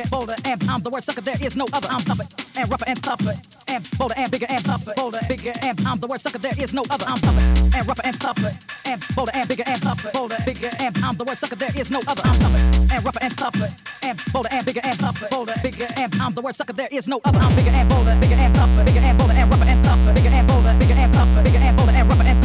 and bolder and I'm the word sucker. There is no other. I'm tougher and rougher and tougher. And bolder and bigger and tougher. Bolder, bigger and I'm the word sucker. There is no other. I'm tougher and rougher and tougher. And bolder and bigger and tougher. Bolder, bigger and I'm the word sucker. There is no other. I'm tougher and rougher and tougher. And bolder and bigger and tougher. Bolder, bigger and I'm the word sucker. There is no other. I'm bigger and bolder, bigger and tougher. Bigger and bolder and rougher and tougher. Bigger and bolder, bigger and tougher. Bigger and bolder and rougher and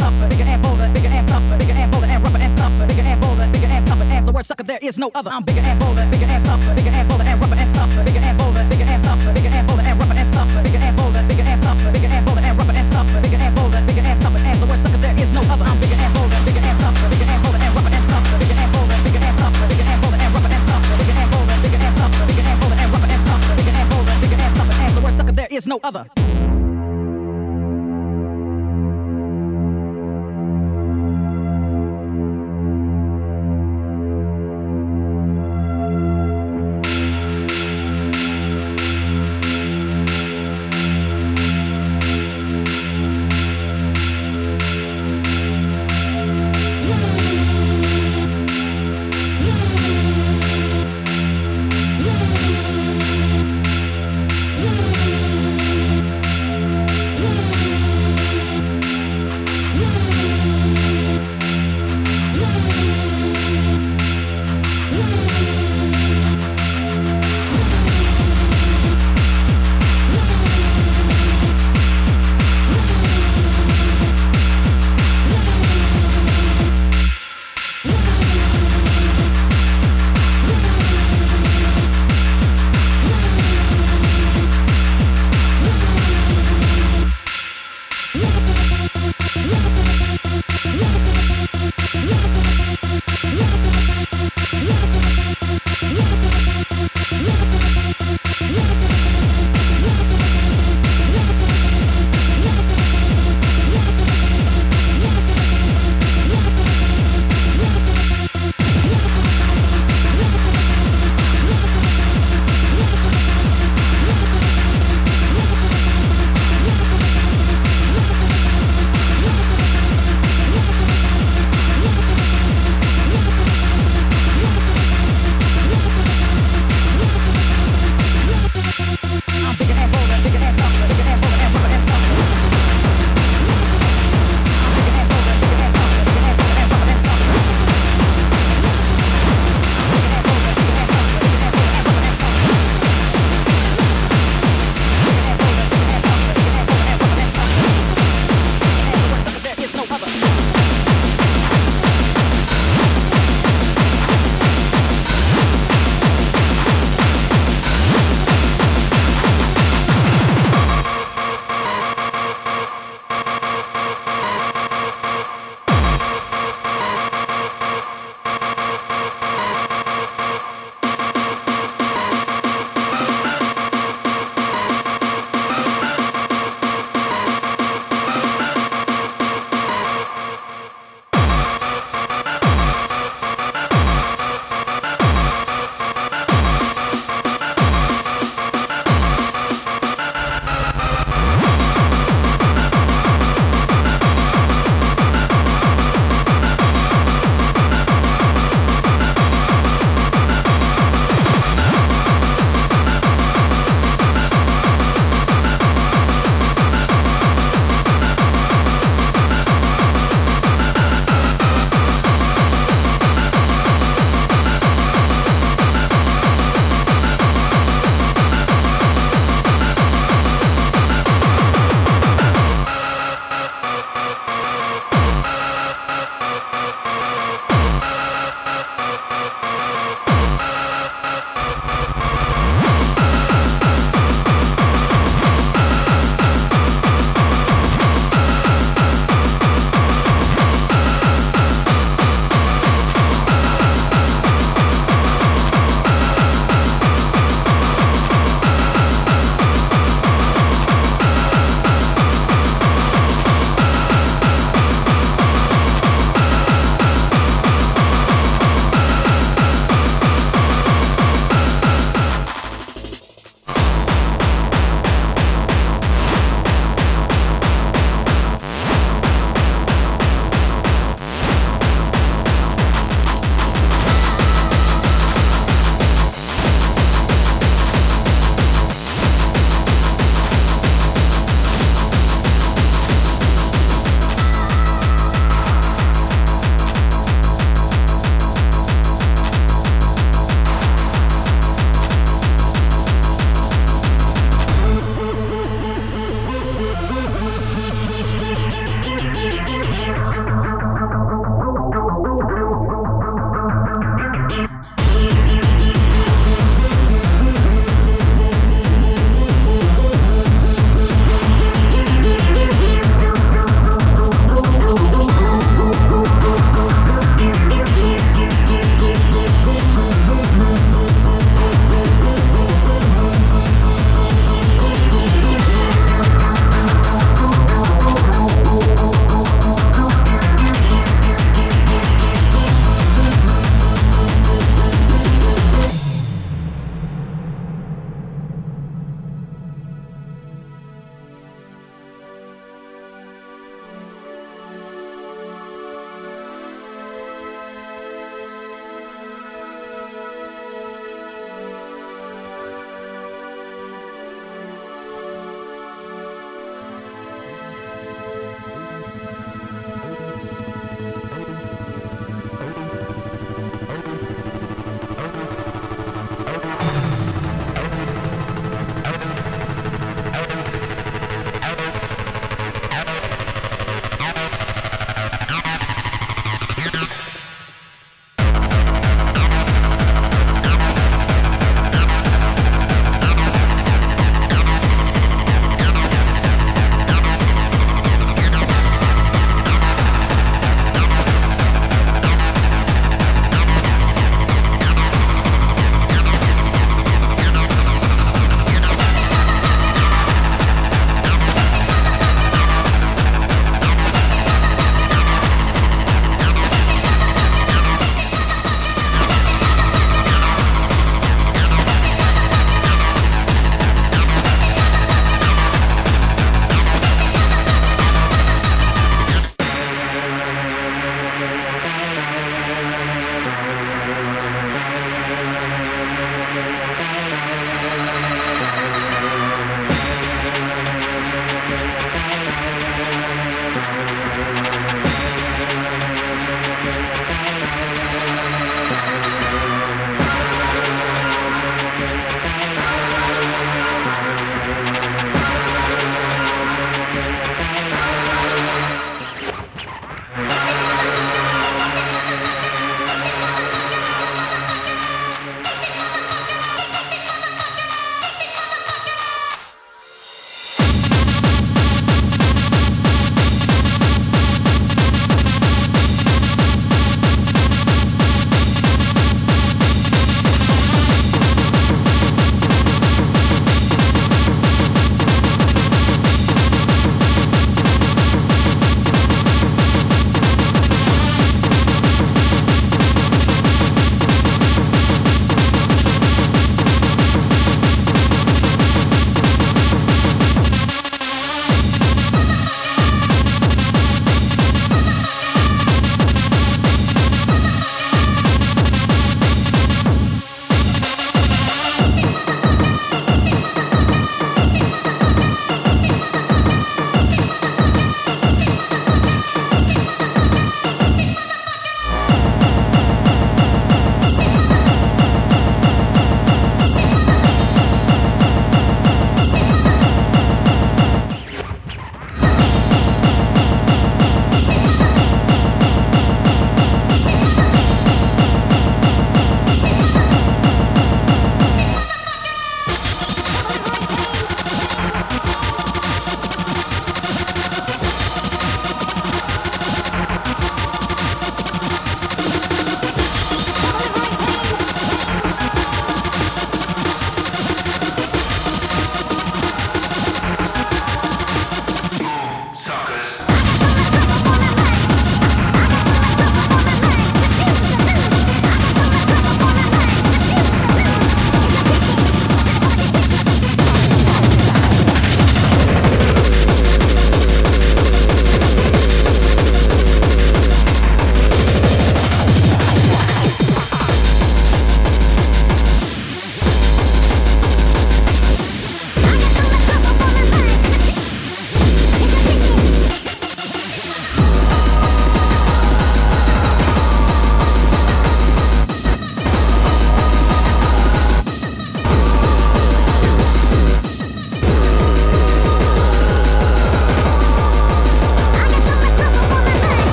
word sucker. There is no other. I'm bigger and bolder, bigger and tougher. Bigger and bolder and rougher and tougher. Bigger and bolder, bigger and tougher. Bigger and bolder and rougher and tougher. Bigger and bolder, bigger and tougher. Bigger and bolder and rougher and tougher. Bigger and bolder, bigger and tougher. And the word sucker. There is no other. I'm bigger and bolder, bigger and tougher. Bigger and bolder and rougher and tougher. Bigger and bolder, bigger and tougher. Bigger and bolder and rougher and tougher. Bigger and bolder, bigger and tougher. Bigger and bolder and rougher and tougher. Bigger and bolder, bigger and tougher. And the word sucker. There is no other.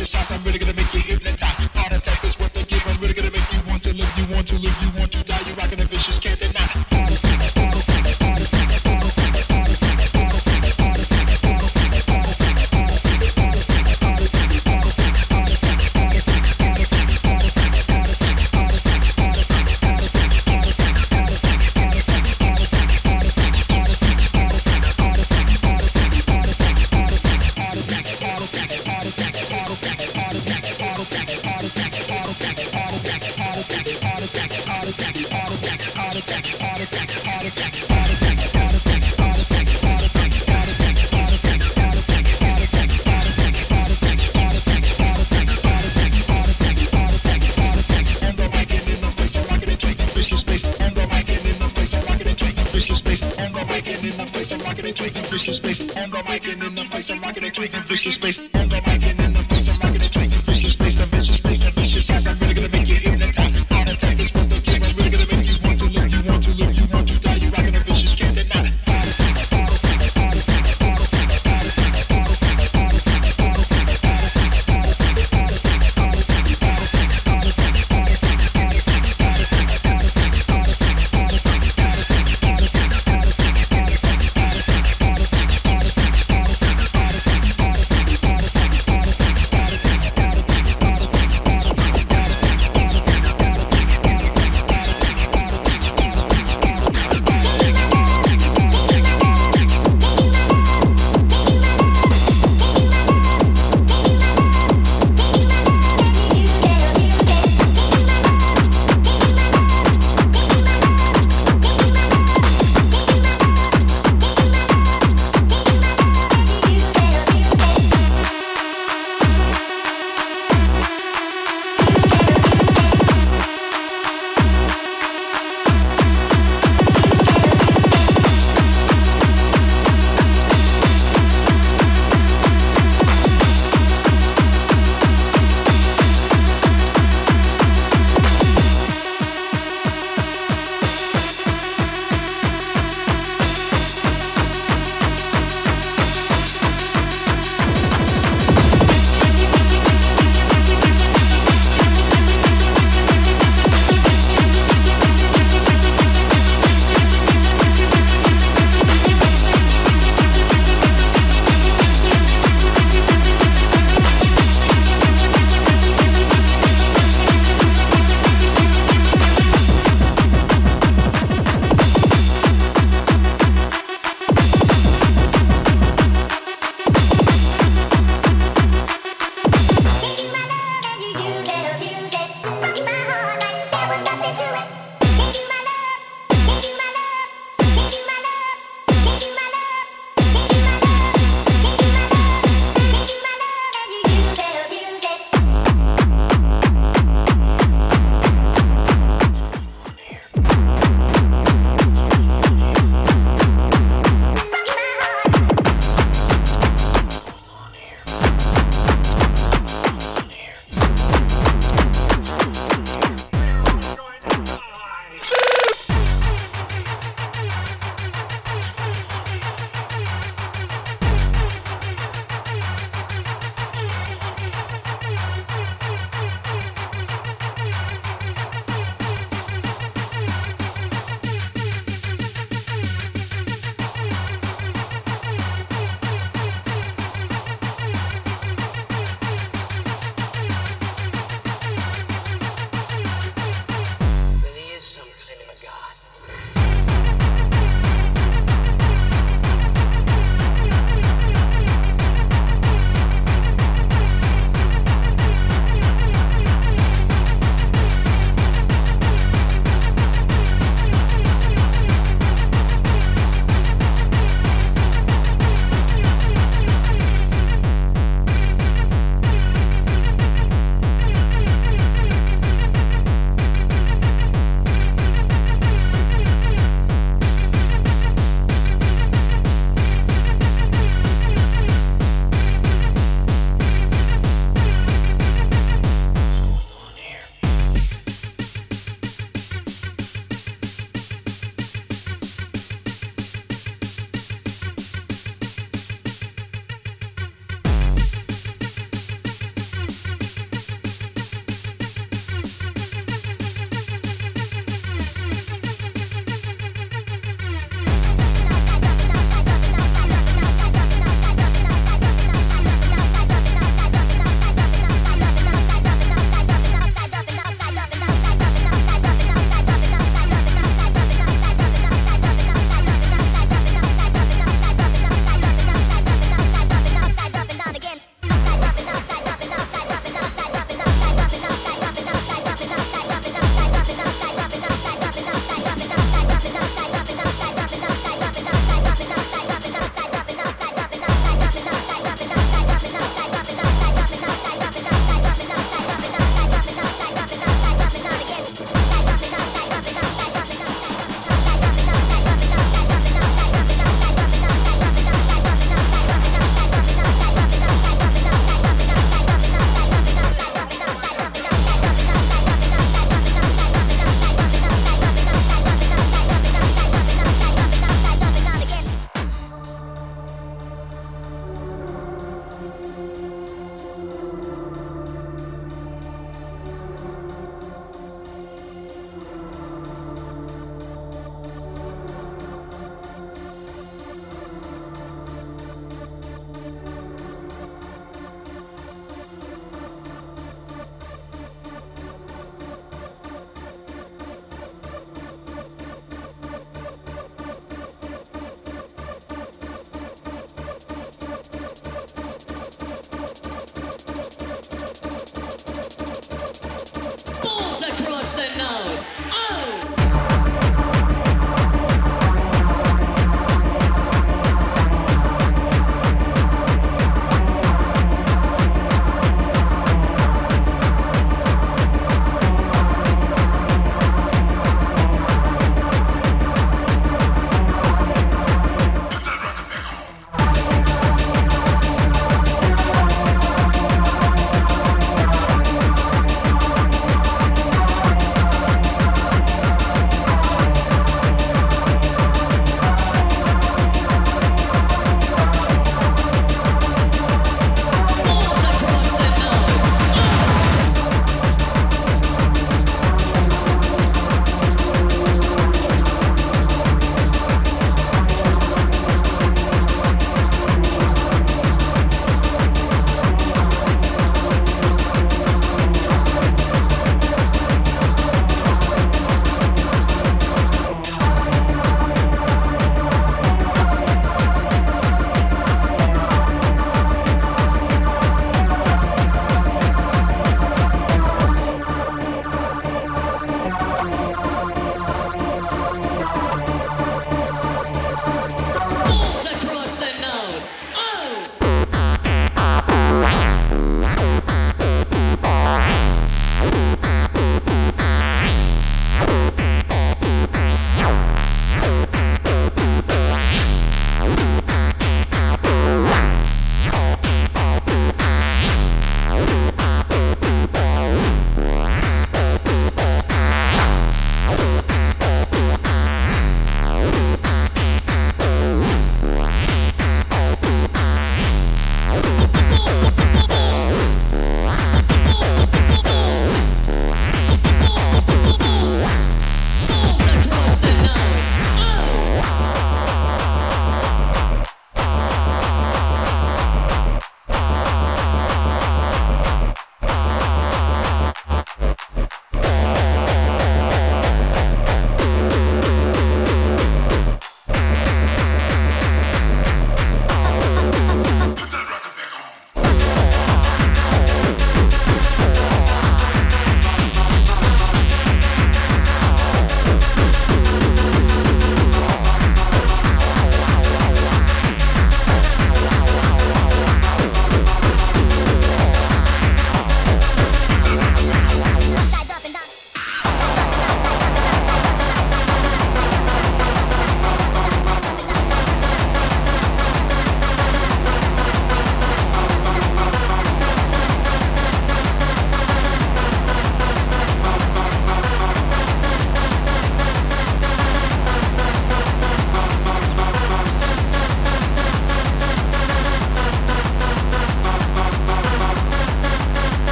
Vicious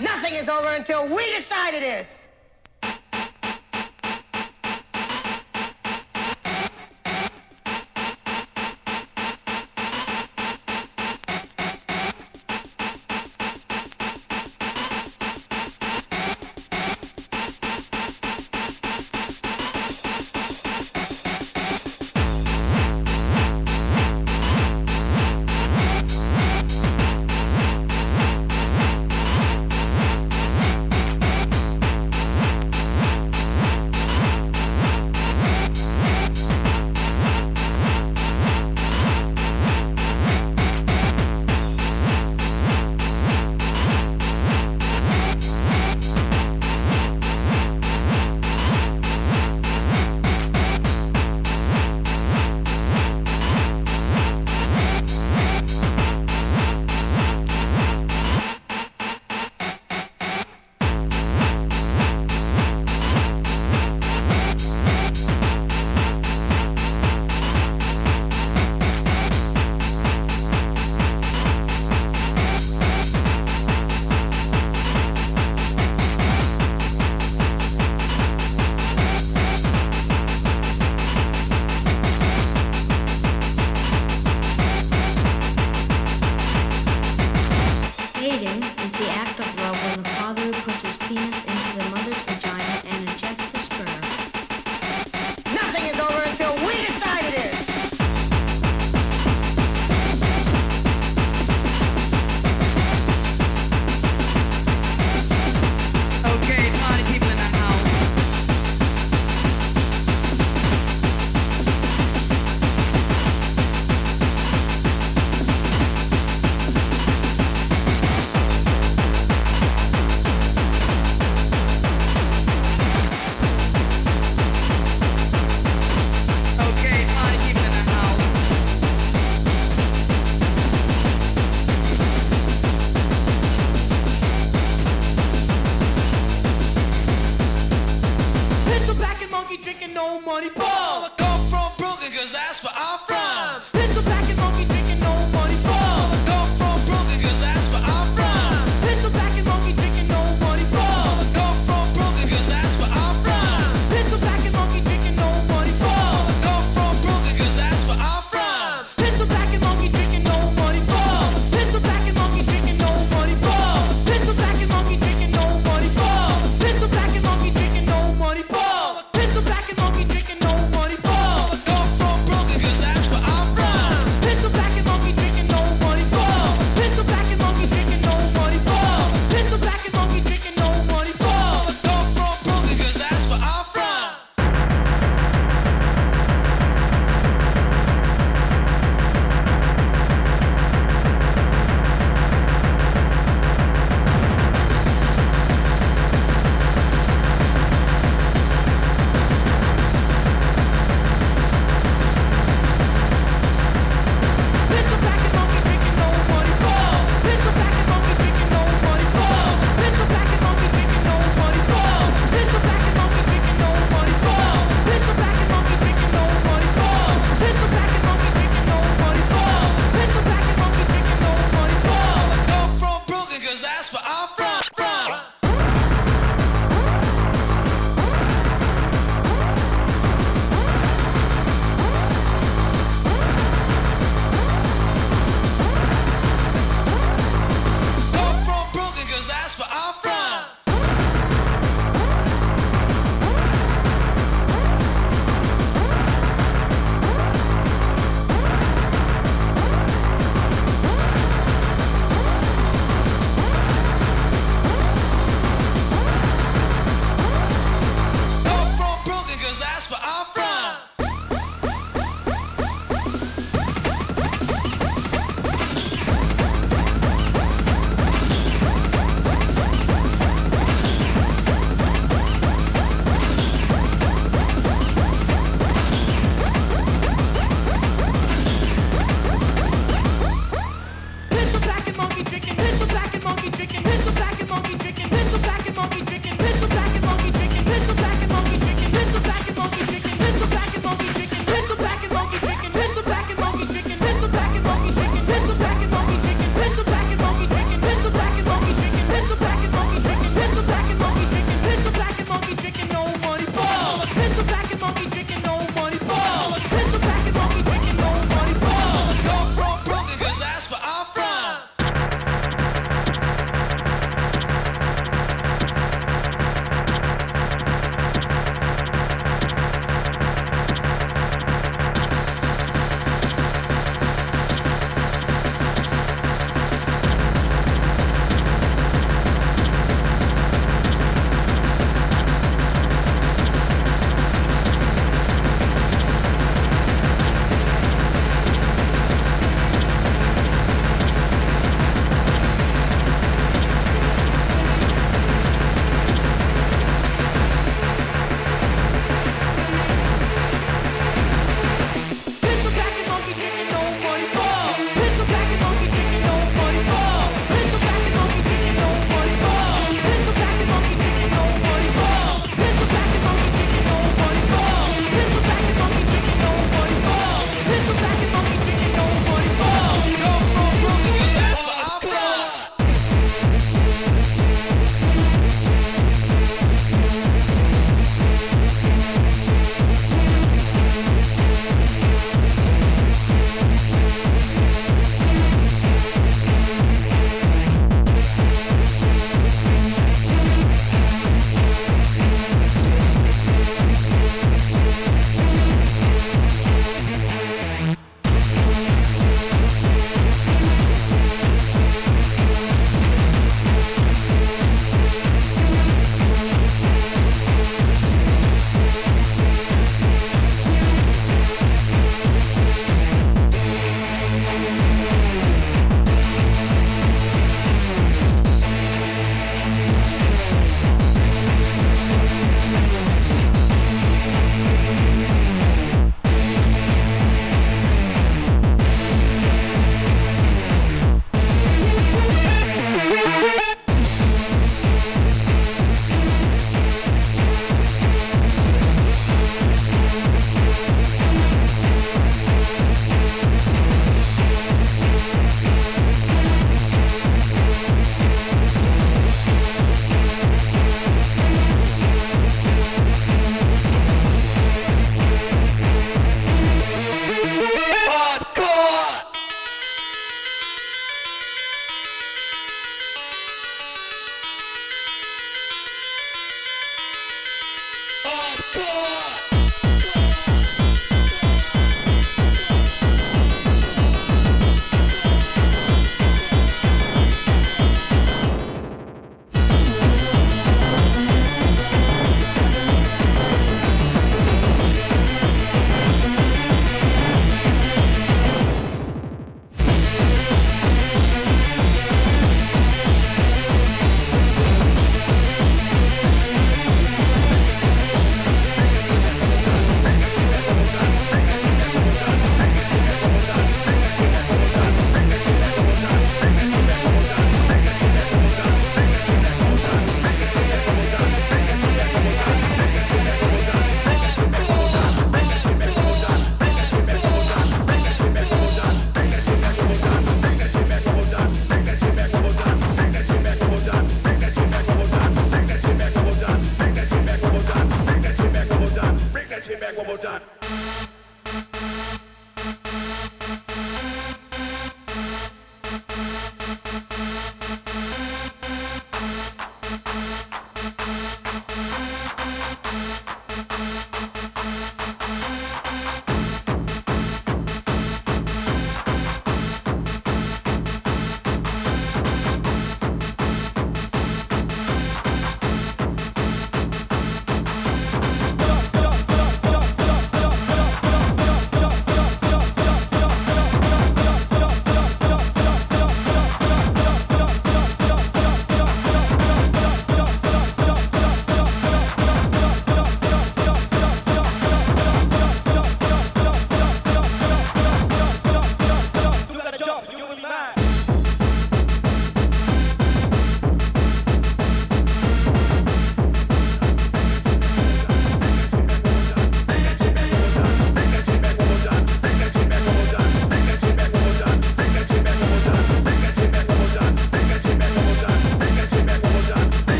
Nothing is over until we decide it is.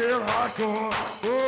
aquele racão.